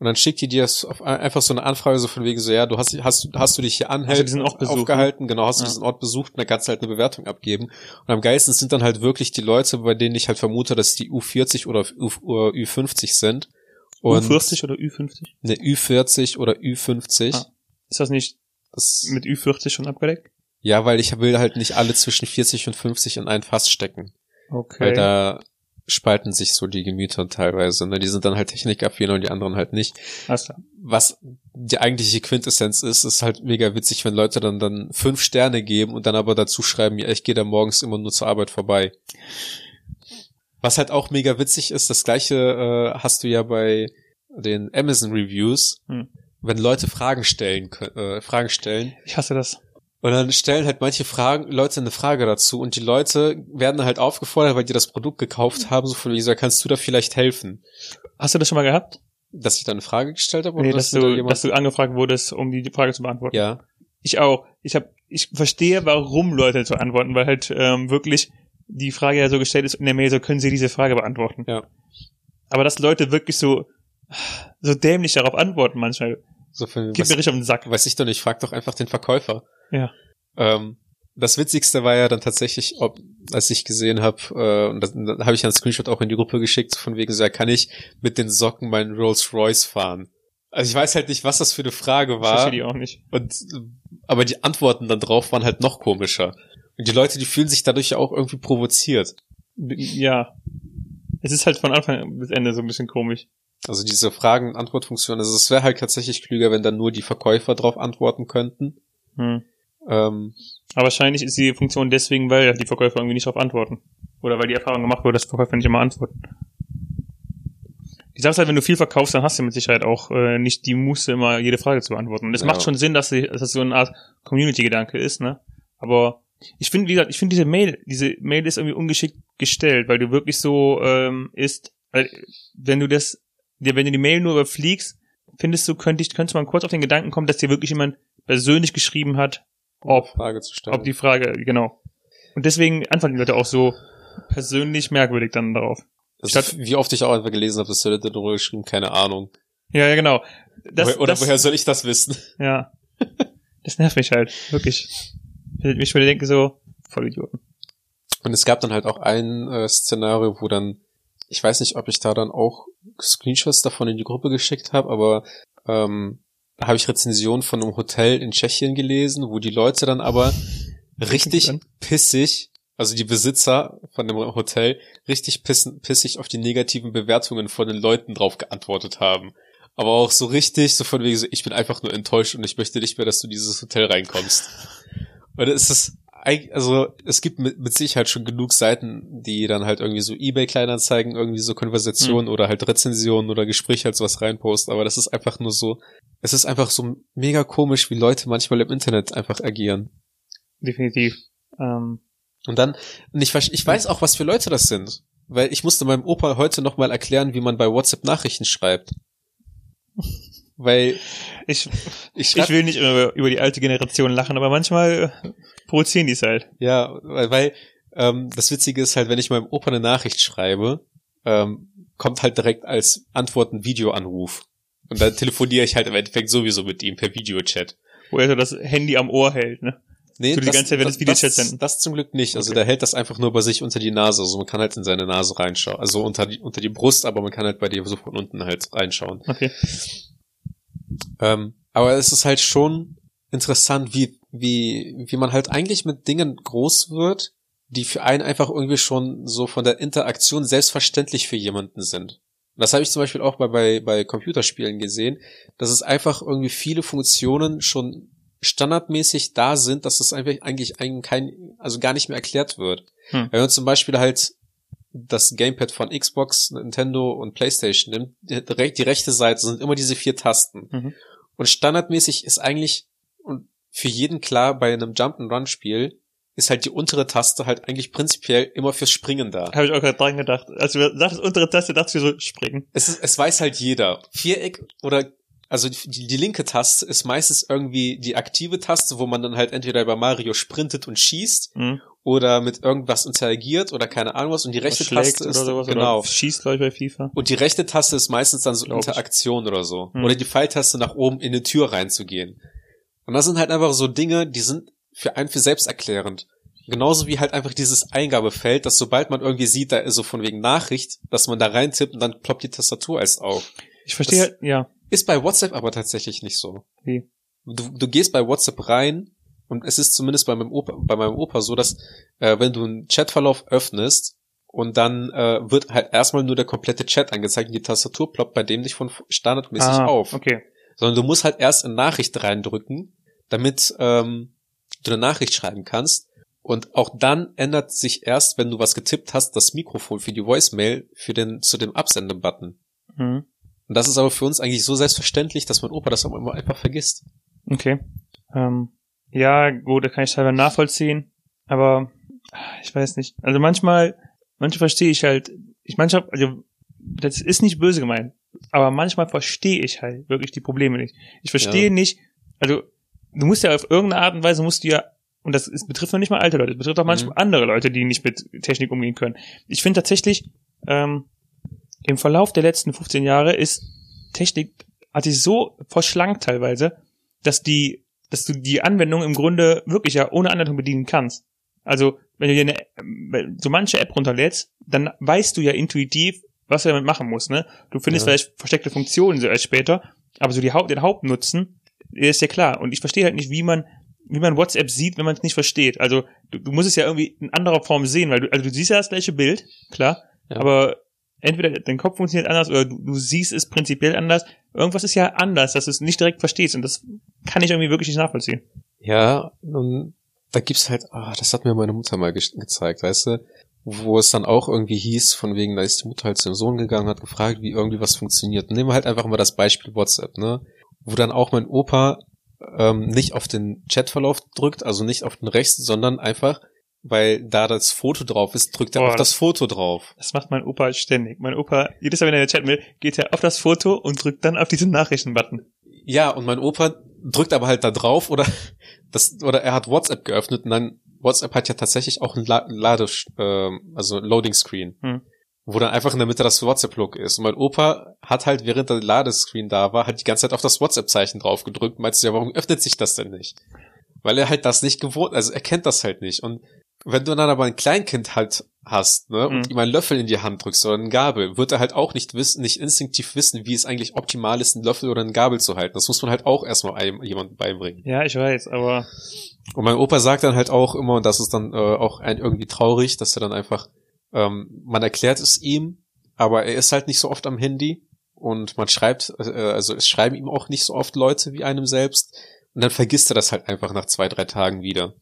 Und dann schickt die dir einfach so eine Anfrage so von wegen so, ja, du hast, hast, hast du dich hier anhält, diesen Ort besucht, aufgehalten, genau, hast du Ja. diesen Ort besucht und dann kannst du halt eine Bewertung abgeben. Und am geilsten sind dann halt wirklich die Leute, bei denen ich halt vermute, dass die U40 oder U, oder Ü50 sind. Und U40 oder Ü50? eine Ü40 oder Ü50. Ah. Ist das nicht Das, mit Ü40 schon abgedeckt? ja, weil ich will halt nicht alle zwischen 40 und 50 in ein Fass stecken. Okay. Weil da spalten sich so die Gemüter teilweise. Ne? Die sind dann halt technikaffin und die anderen halt nicht. Klar. Was die eigentliche Quintessenz ist, ist halt mega witzig, wenn Leute dann dann fünf Sterne geben und dann aber dazu schreiben, ja, ich gehe da morgens immer nur zur Arbeit vorbei. Was halt auch mega witzig ist, das gleiche äh, hast du ja bei den Amazon Reviews, Hm. wenn Leute Fragen stellen, äh, Fragen stellen. Ich hasse das. Und dann stellen halt manche Fragen, Leute eine Frage dazu und die Leute werden dann halt aufgefordert, weil die das Produkt gekauft haben, so von wie so, kannst du da vielleicht helfen? Hast du das schon mal gehabt? Dass ich da eine Frage gestellt habe? Nee, dass mir da du, dass du angefragt wurdest, um die Frage zu beantworten. ja. Ich auch. Ich hab, ich verstehe, warum Leute so antworten, weil halt ähm, wirklich die Frage ja so gestellt ist in der Mail, so können sie diese Frage beantworten. Ja. Aber dass Leute wirklich so so dämlich darauf antworten manchmal, So von, geht was, mir richtig auf den Sack. weiß ich doch nicht, frag doch einfach den Verkäufer. Ja. Ähm, das Witzigste war ja dann tatsächlich, ob, als ich gesehen habe, äh, und das- dann habe ich einen Screenshot auch in die Gruppe geschickt, von wegen so, ja, kann ich mit den Socken meinen Rolls Royce fahren? Also ich weiß halt nicht, was das für eine Frage Ich war. verstehe die auch nicht. Und, aber die Antworten dann drauf waren halt noch komischer. Und die Leute, die fühlen sich dadurch ja auch irgendwie provoziert. Ja. Es ist halt von Anfang bis Ende so ein bisschen komisch. Also diese Fragen-Antwort-Funktion, also es wäre halt tatsächlich klüger, wenn dann nur die Verkäufer drauf antworten könnten. Hm. Ähm, Aber wahrscheinlich ist die Funktion deswegen, weil die Verkäufer irgendwie nicht darauf antworten. Oder weil die Erfahrung gemacht wurde, dass Verkäufer nicht immer antworten. Die Sache ist halt, wenn du viel verkaufst, dann hast du mit Sicherheit auch äh, nicht die Muße, immer jede Frage zu beantworten. Und es Ja. macht schon Sinn, dass, sie, dass das so eine Art Community-Gedanke ist, ne? Aber ich finde, wie gesagt, ich finde diese Mail, diese Mail ist irgendwie ungeschickt gestellt, weil du wirklich so ähm, ist, wenn du das, wenn du die Mail nur überfliegst, findest du, könnte ich, könntest du mal kurz auf den Gedanken kommen, dass dir wirklich jemand persönlich geschrieben hat, ob Frage zu stellen. ob die Frage, genau. Und deswegen antworten die Leute auch so persönlich merkwürdig dann darauf. also, statt- wie oft ich auch einfach gelesen habe, dass die Leute darüber geschrieben, keine Ahnung. Ja, ja, genau. Das, woher, oder das, woher soll ich das wissen? Ja. Das nervt mich halt, wirklich. Ich würde denken so, voll Idioten. Und es gab dann halt auch ein äh, Szenario, wo dann, ich weiß nicht, ob ich da dann auch Screenshots davon in die Gruppe geschickt habe, aber ähm, da habe ich Rezensionen von einem Hotel in Tschechien gelesen, wo die Leute dann aber richtig pissig, also die Besitzer von dem Hotel, richtig pissen, pissig auf die negativen Bewertungen von den Leuten drauf geantwortet haben. Aber auch so richtig, so von wegen so, ich bin einfach nur enttäuscht und ich möchte nicht mehr, dass du in dieses Hotel reinkommst. Weil es ist, also es gibt mit, mit Sicherheit schon genug Seiten, die dann halt irgendwie so Ebay-Kleinanzeigen, irgendwie so Konversationen oder halt Rezensionen oder Gespräche als was reinposten, aber das ist einfach nur so, es ist einfach so mega komisch, wie Leute manchmal im Internet einfach agieren. Definitiv. Ähm, Und dann, und ich, ich weiß auch, was für Leute das sind. Weil ich musste meinem Opa heute nochmal erklären, wie man bei WhatsApp Nachrichten schreibt. Weil ich, ich ich will nicht immer über, über die alte Generation lachen, aber manchmal provozieren die es halt. ja, weil, weil ähm, das Witzige ist halt, wenn ich meinem Opa eine Nachricht schreibe, ähm, kommt halt direkt als Antwort ein Videoanruf. Und dann telefoniere ich halt im Endeffekt sowieso mit ihm per Videochat. Wo er so das Handy am Ohr hält, ne? Nee, So die ganze Zeit, wenn das Videochat das, das zum Glück nicht. Also Okay. der hält das einfach nur bei sich unter die Nase. Also man kann halt in seine Nase reinschauen. Also unter die, unter die Brust, aber man kann halt bei dir so von unten halt reinschauen. Okay. Ähm, aber es ist halt schon interessant, wie, wie, wie man halt eigentlich mit Dingen groß wird, die für einen einfach irgendwie schon so von der Interaktion selbstverständlich für jemanden sind. Und das habe ich zum Beispiel auch bei, bei, bei Computerspielen gesehen, dass es einfach irgendwie viele Funktionen schon standardmäßig da sind, dass es einfach eigentlich einem kein, also gar nicht mehr erklärt wird. Hm. Wenn man zum Beispiel halt das Gamepad von Xbox, Nintendo und PlayStation nimmt, die, die rechte Seite sind immer diese vier Tasten. Mhm. Und standardmäßig ist eigentlich und für jeden klar bei einem Jump-and-Run-Spiel ist halt die untere Taste halt eigentlich prinzipiell immer fürs Springen da. Habe ich auch gerade dran gedacht. Als du sagtest untere Taste, dachte ich so, springen. Es, ist, es weiß halt jeder. Viereck oder also die, die linke Taste ist meistens irgendwie die aktive Taste, wo man dann halt entweder bei Mario sprintet und schießt Mhm. oder mit irgendwas interagiert oder keine Ahnung was. Und die rechte Taste ist sowas. genau. Schießt, glaube ich, bei FIFA. Und die rechte Taste ist meistens dann so Glaub ich. Interaktion oder so. Hm. Oder die Pfeiltaste nach oben in eine Tür reinzugehen. Und das sind halt einfach so Dinge, die sind für einen für selbst erklärend. Genauso wie halt einfach dieses Eingabefeld, dass sobald man irgendwie sieht, da ist so von wegen Nachricht, dass man da reintippt und dann ploppt die Tastatur erst auf. Ich verstehe, Das- halt, ja. Ist bei WhatsApp aber tatsächlich nicht so. Wie? Du, du gehst bei WhatsApp rein und es ist zumindest bei meinem Opa, bei meinem Opa so, dass äh, wenn du einen Chatverlauf öffnest und dann äh, wird halt erstmal nur der komplette Chat angezeigt und die Tastatur ploppt bei dem nicht von standardmäßig Ah, auf. Okay. Sondern du musst halt erst eine Nachricht reindrücken, damit ähm, du eine Nachricht schreiben kannst. Und auch dann ändert sich erst, wenn du was getippt hast, das Mikrofon für die Voicemail für den zu dem Absende-Button. Mhm. Und das ist aber für uns eigentlich so selbstverständlich, dass mein Opa das auch immer einfach vergisst. Okay. Ähm, ja, gut, da kann ich teilweise nachvollziehen, aber ich weiß nicht. Also manchmal, manchmal verstehe ich halt, ich manchmal, also das ist nicht böse gemeint, aber manchmal verstehe ich halt wirklich die Probleme nicht. Ich verstehe Ja. nicht, also du musst ja auf irgendeine Art und Weise musst du ja, und das ist, betrifft noch nicht mal alte Leute, es betrifft auch manchmal Mhm. andere Leute, die nicht mit Technik umgehen können. Ich finde tatsächlich, ähm, im Verlauf der letzten 15 Jahre ist Technik hat sich so verschlankt teilweise, dass die, dass du die Anwendung im Grunde wirklich ja ohne Anleitung bedienen kannst. Also, wenn du dir eine, so manche App runterlädst, dann weißt du ja intuitiv, was du damit machen musst, ne? Du findest Ja. vielleicht versteckte Funktionen so erst später, aber so die Haupt, den Hauptnutzen der ist ja klar. Und ich verstehe halt nicht, wie man wie man WhatsApp sieht, wenn man es nicht versteht. Also du, du musst es ja irgendwie in anderer Form sehen, weil du, also du siehst ja das gleiche Bild, klar, Ja. aber entweder dein Kopf funktioniert anders oder du, siehst es prinzipiell anders. Irgendwas ist ja anders, dass du es nicht direkt verstehst und das kann ich irgendwie wirklich nicht nachvollziehen. Ja, und da gibt's halt, ah, das hat mir meine Mutter mal ge gezeigt, weißt du, wo es dann auch irgendwie hieß, von wegen, da ist die Mutter halt zum Sohn gegangen, hat gefragt, wie irgendwie was funktioniert. Nehmen wir halt einfach mal das Beispiel WhatsApp, ne? Wo dann auch mein Opa ähm, nicht auf den Chatverlauf drückt, also nicht auf den rechten, sondern einfach, weil da das Foto drauf ist, drückt er Boah, auf das das- Foto drauf. Das macht mein Opa ständig. Mein Opa, jedes Mal, wenn er in der Chat will, geht er auf das Foto und drückt dann auf diesen Nachrichten-Button. Ja, und mein Opa drückt aber halt da drauf oder (laughs) das oder er hat WhatsApp geöffnet und dann WhatsApp hat ja tatsächlich auch ein La Lade ähm, also Loading Screen, Hm. wo dann einfach in der Mitte das WhatsApp Logo ist und mein Opa hat halt während der Ladescreen da war, hat die ganze Zeit auf das WhatsApp Zeichen drauf gedrückt, meinst du ja, warum öffnet sich das denn nicht? Weil er halt das nicht gewohnt, also er kennt das halt nicht und wenn du dann aber ein Kleinkind halt hast, ne, und Mhm. ihm einen Löffel in die Hand drückst oder eine Gabel, wird er halt auch nicht wissen, nicht instinktiv wissen, wie es eigentlich optimal ist, einen Löffel oder eine Gabel zu halten. Das muss man halt auch erstmal einem jemandem beibringen. Ja, ich weiß, aber Und mein Opa sagt dann halt auch immer, und das ist dann äh, auch ein irgendwie traurig, dass er dann einfach, ähm, man erklärt es ihm, aber er ist halt nicht so oft am Handy und man schreibt, äh, also es schreiben ihm auch nicht so oft Leute wie einem selbst und dann vergisst er das halt einfach nach zwei, drei Tagen wieder.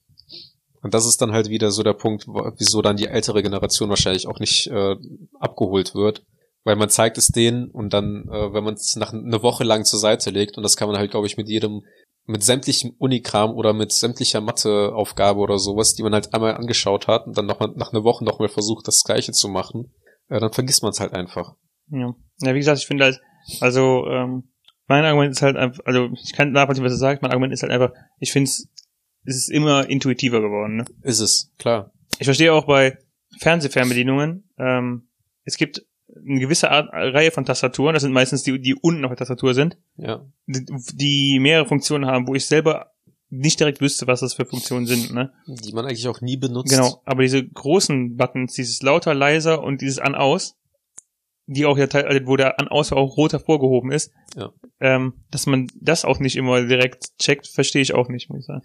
Und das ist dann halt wieder so der Punkt, wieso dann die ältere Generation wahrscheinlich auch nicht äh, abgeholt wird. Weil man zeigt es denen und dann, äh, wenn man es nach eine Woche lang zur Seite legt, und das kann man halt, glaube ich, mit jedem, mit sämtlichem Unikram oder mit sämtlicher Matheaufgabe oder sowas, die man halt einmal angeschaut hat und dann noch mal, nach einer Woche noch mal versucht, das Gleiche zu machen, äh, dann vergisst man es halt einfach. Ja. ja, wie gesagt, ich finde halt, also, ähm, mein Argument ist halt einfach, also ich kann nachvollziehen, was er sagt, mein Argument ist halt einfach, ich finde es, es ist immer intuitiver geworden. Ne? Ist es, klar. Ich verstehe auch bei Fernsehfernbedienungen, ähm, es gibt eine gewisse Art, Reihe von Tastaturen, das sind meistens die, die unten auf der Tastatur sind, Ja. die, die mehrere Funktionen haben, wo ich selber nicht direkt wüsste, was das für Funktionen sind. Ne? Die man eigentlich auch nie benutzt. Genau, aber diese großen Buttons, dieses lauter, leiser und dieses an-aus, die auch ja teil, also wo der an-aus auch rot hervorgehoben ist, Ja. ähm, dass man das auch nicht immer direkt checkt, verstehe ich auch nicht, muss ich sagen.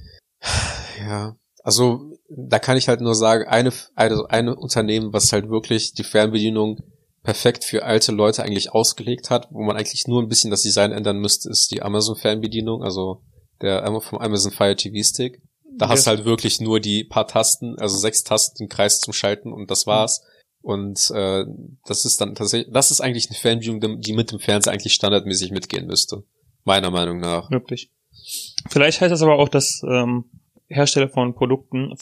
Ja, also da kann ich halt nur sagen, eine, eine, eine Unternehmen, was halt wirklich die Fernbedienung perfekt für alte Leute eigentlich ausgelegt hat, wo man eigentlich nur ein bisschen das Design ändern müsste, ist die Amazon Fernbedienung, also der vom Amazon Fire TV Stick. Da hast Das- du halt wirklich nur die paar Tasten, also sechs Tasten, den Kreis zum Schalten und das war's. Und äh, das ist dann tatsächlich, das ist eigentlich eine Fernbedienung, die mit dem Fernseher eigentlich standardmäßig mitgehen müsste. Meiner Meinung nach. Wirklich. Vielleicht heißt das aber auch, dass ähm, Hersteller von Produkten,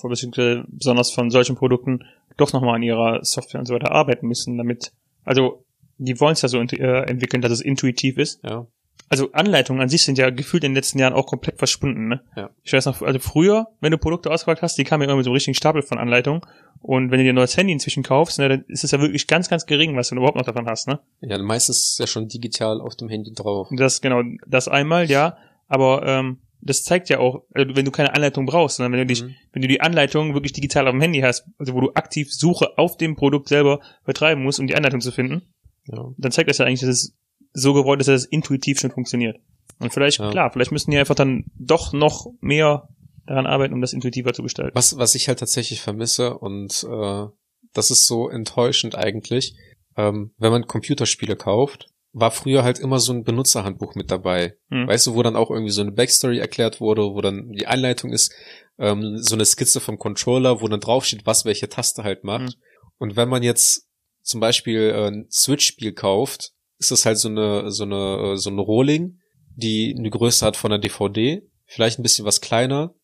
besonders von solchen Produkten, doch nochmal an ihrer Software und so weiter arbeiten müssen, damit, also die wollen es ja so äh, entwickeln, dass es intuitiv ist. Ja. Also Anleitungen an sich sind ja gefühlt in den letzten Jahren auch komplett verschwunden. Ne? Ja. Ich weiß noch, also früher, wenn du Produkte ausgepackt hast, die kamen ja immer mit so einem richtigen Stapel von Anleitungen. Und wenn du dir ein neues Handy inzwischen kaufst, ne, dann ist es ja wirklich ganz, ganz gering, was du überhaupt noch davon hast. Ne? Ja, meistens ist es ja schon digital auf dem Handy drauf. Das genau, das einmal, ja. Aber ähm, das zeigt ja auch, also wenn du keine Anleitung brauchst, sondern wenn du dich, Mhm. wenn du die Anleitung wirklich digital auf dem Handy hast, also wo du aktiv Suche auf dem Produkt selber betreiben musst, um die Anleitung zu finden, Ja. dann zeigt das ja eigentlich, dass es so gewollt ist, dass es intuitiv schon funktioniert. Und vielleicht, Ja. klar, vielleicht müssen die einfach dann doch noch mehr daran arbeiten, um das intuitiver zu gestalten. Was, was ich halt tatsächlich vermisse und äh, das ist so enttäuschend eigentlich, ähm, wenn man Computerspiele kauft, war früher halt immer so ein Benutzerhandbuch mit dabei. Hm. Weißt du, wo dann auch irgendwie so eine Backstory erklärt wurde, wo dann die Einleitung ist, ähm, so eine Skizze vom Controller, wo dann draufsteht, was welche Taste halt macht. Hm. Und wenn man jetzt zum Beispiel äh, ein Switch-Spiel kauft, ist das halt so eine, so eine, äh, so eine Rohling, die eine Größe hat von einer DVD, vielleicht ein bisschen was kleiner.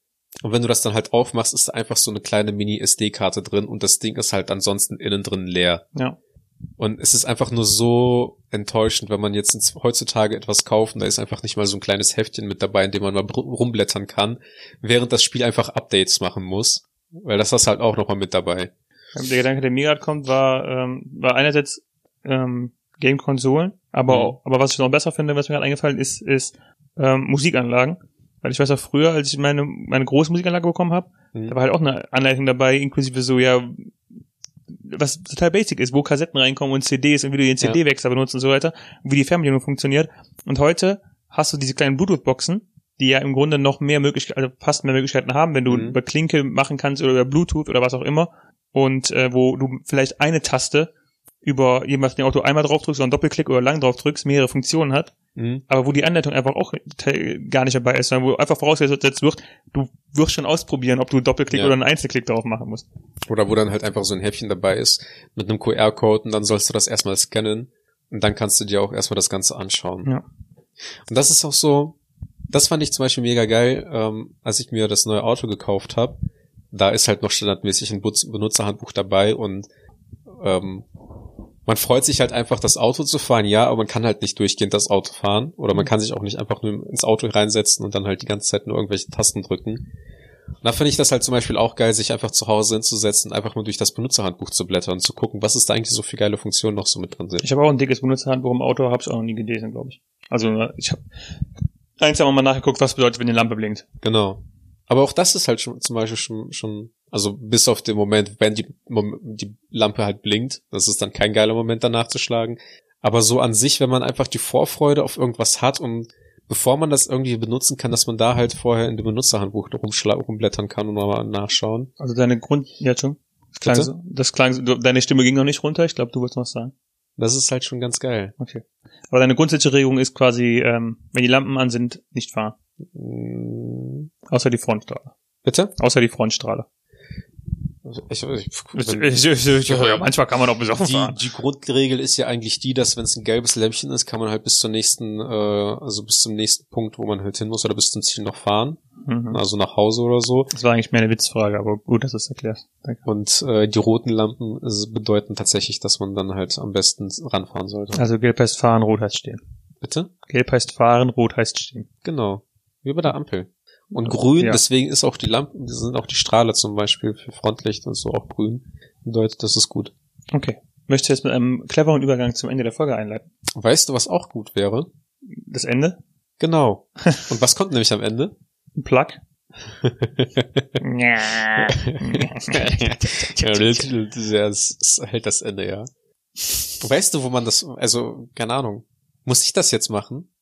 Und wenn du das dann halt aufmachst, ist da einfach so eine kleine Mini-SD-Karte drin und das Ding ist halt ansonsten innen drin leer. Ja. Und es ist einfach nur so enttäuschend, wenn man jetzt heutzutage etwas kauft und da ist einfach nicht mal so ein kleines Heftchen mit dabei, in dem man mal rumblättern kann, während das Spiel einfach Updates machen muss. Weil das ist halt auch nochmal mit dabei. Der Gedanke, der mir gerade kommt, war, ähm, war einerseits ähm, Game-Konsolen, aber, Mhm. auch, aber was ich noch besser finde, was mir gerade eingefallen ist, ist ähm, Musikanlagen. Weil ich weiß auch früher, als ich meine, meine große Musikanlage bekommen habe, Mhm. da war halt auch eine Anleitung dabei, inklusive so, ja, was total basic ist, wo Kassetten reinkommen und CDs und wie du den CD-Wechsler benutzt und so weiter, und wie die Fernbedienung funktioniert. Und heute hast du diese kleinen Bluetooth-Boxen, die ja im Grunde noch mehr Möglichkeiten, also fast mehr Möglichkeiten haben, wenn du Mhm. über Klinke machen kannst oder über Bluetooth oder was auch immer und äh, wo du vielleicht eine Taste über jemals den Auto einmal drauf drückst oder einen Doppelklick oder lang drauf drückst, mehrere Funktionen hat, Mhm. aber wo die Anleitung einfach auch gar nicht dabei ist, sondern wo einfach vorausgesetzt wird, du wirst schon ausprobieren, ob du einen Doppelklick Ja. oder einen Einzelklick drauf machen musst. Oder wo dann halt einfach so ein Häppchen dabei ist mit einem QR-Code und dann sollst du das erstmal scannen und dann kannst du dir auch erstmal das Ganze anschauen. Ja. Und das ist auch so, das fand ich zum Beispiel mega geil, ähm, als ich mir das neue Auto gekauft habe. Da ist halt noch standardmäßig ein Benutzerhandbuch dabei und ähm, man freut sich halt einfach, das Auto zu fahren, ja, aber man kann halt nicht durchgehend das Auto fahren oder man kann sich auch nicht einfach nur ins Auto reinsetzen und dann halt die ganze Zeit nur irgendwelche Tasten drücken. Und da finde ich das halt zum Beispiel auch geil, sich einfach zu Hause hinzusetzen, einfach mal durch das Benutzerhandbuch zu blättern und zu gucken, was ist da eigentlich so für geile Funktionen noch so mit drin sind. Ich habe auch ein dickes Benutzerhandbuch im Auto, habe ich auch noch nie gelesen, glaube ich. Also ich habe eins haben wir mal nachgeguckt, was bedeutet, wenn die Lampe blinkt. Genau. Aber auch das ist halt schon zum Beispiel schon, schon also bis auf den Moment, wenn die, die Lampe halt blinkt, das ist dann kein geiler Moment danach zu schlagen. Aber so an sich, wenn man einfach die Vorfreude auf irgendwas hat und bevor man das irgendwie benutzen kann, dass man da halt vorher in dem Benutzerhandbuch rumblättern kann und mal nachschauen. Also deine Grund, ja schon. Das klang, so, das klang so, deine Stimme ging noch nicht runter. Ich glaube, du wolltest noch was sagen. Das ist halt schon ganz geil. Okay. Aber deine grundsätzliche Regelung ist quasi, ähm, wenn die Lampen an sind, nicht fahren. Mm, Außer die Frontstrahler. Bitte? Außer die Frontstrahler. (laughs) Ich, ich, Ich, ich, ja, manchmal kann man auch besoffen die, fahren. die Grundregel ist ja eigentlich die, dass wenn es ein gelbes Lämpchen ist, kann man halt bis zur nächsten, äh, also bis zum nächsten Punkt, wo man halt hin muss, oder bis zum Ziel noch fahren, Mhm. also nach Hause oder so. Das war eigentlich mehr eine Witzfrage, aber gut, dass du es erklärst. Danke. Und äh, die roten Lampen bedeuten tatsächlich, dass man dann halt am besten ranfahren sollte. Also gelb heißt fahren, rot heißt stehen. Bitte? Gelb heißt fahren, rot heißt stehen. Genau. Wie bei der Ampel. Und grün, Ja. deswegen ist auch die Lampen, sind auch die Strahler zum Beispiel für Frontlicht und so auch grün. Bedeutet, das ist gut. Okay. Möchtest du jetzt mit einem cleveren Übergang zum Ende der Folge einleiten? Weißt du, was auch gut wäre? Das Ende? Genau. (laughs) Und was kommt nämlich am Ende? Ein Plug? ja, das halt das Ende, ja. Weißt du, wo man das, also, keine Ahnung. Muss ich das jetzt machen?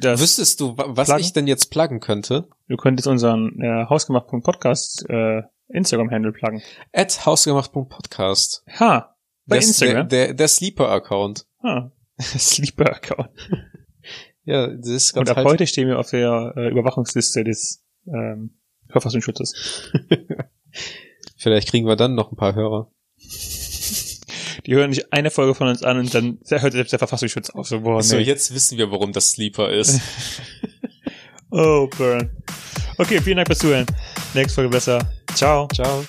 Das, Wüsstest du, wa- was Pluggen? ich denn jetzt pluggen könnte? du könntest unseren äh, hausgemacht.podcast äh, Instagram-Handle pluggen. At hausgemacht.podcast. Ha, bei Der, Instagram. der, der, der Sleeper-Account. ha. (laughs) Sleeper-Account. Ja, das ist Und ganz ab halt. heute stehen wir auf der äh, Überwachungsliste des ähm, Verfassungsschutzes. (laughs) Vielleicht kriegen wir dann noch ein paar Hörer. Die hören nicht eine Folge von uns an und dann hört selbst der Verfassungsschutz auf. So, boah, So, nee. jetzt wissen wir, warum das Sleeper ist. (laughs) Oh, burn. Okay, vielen Dank fürs Zuhören. Nächste Folge besser. Ciao. Ciao.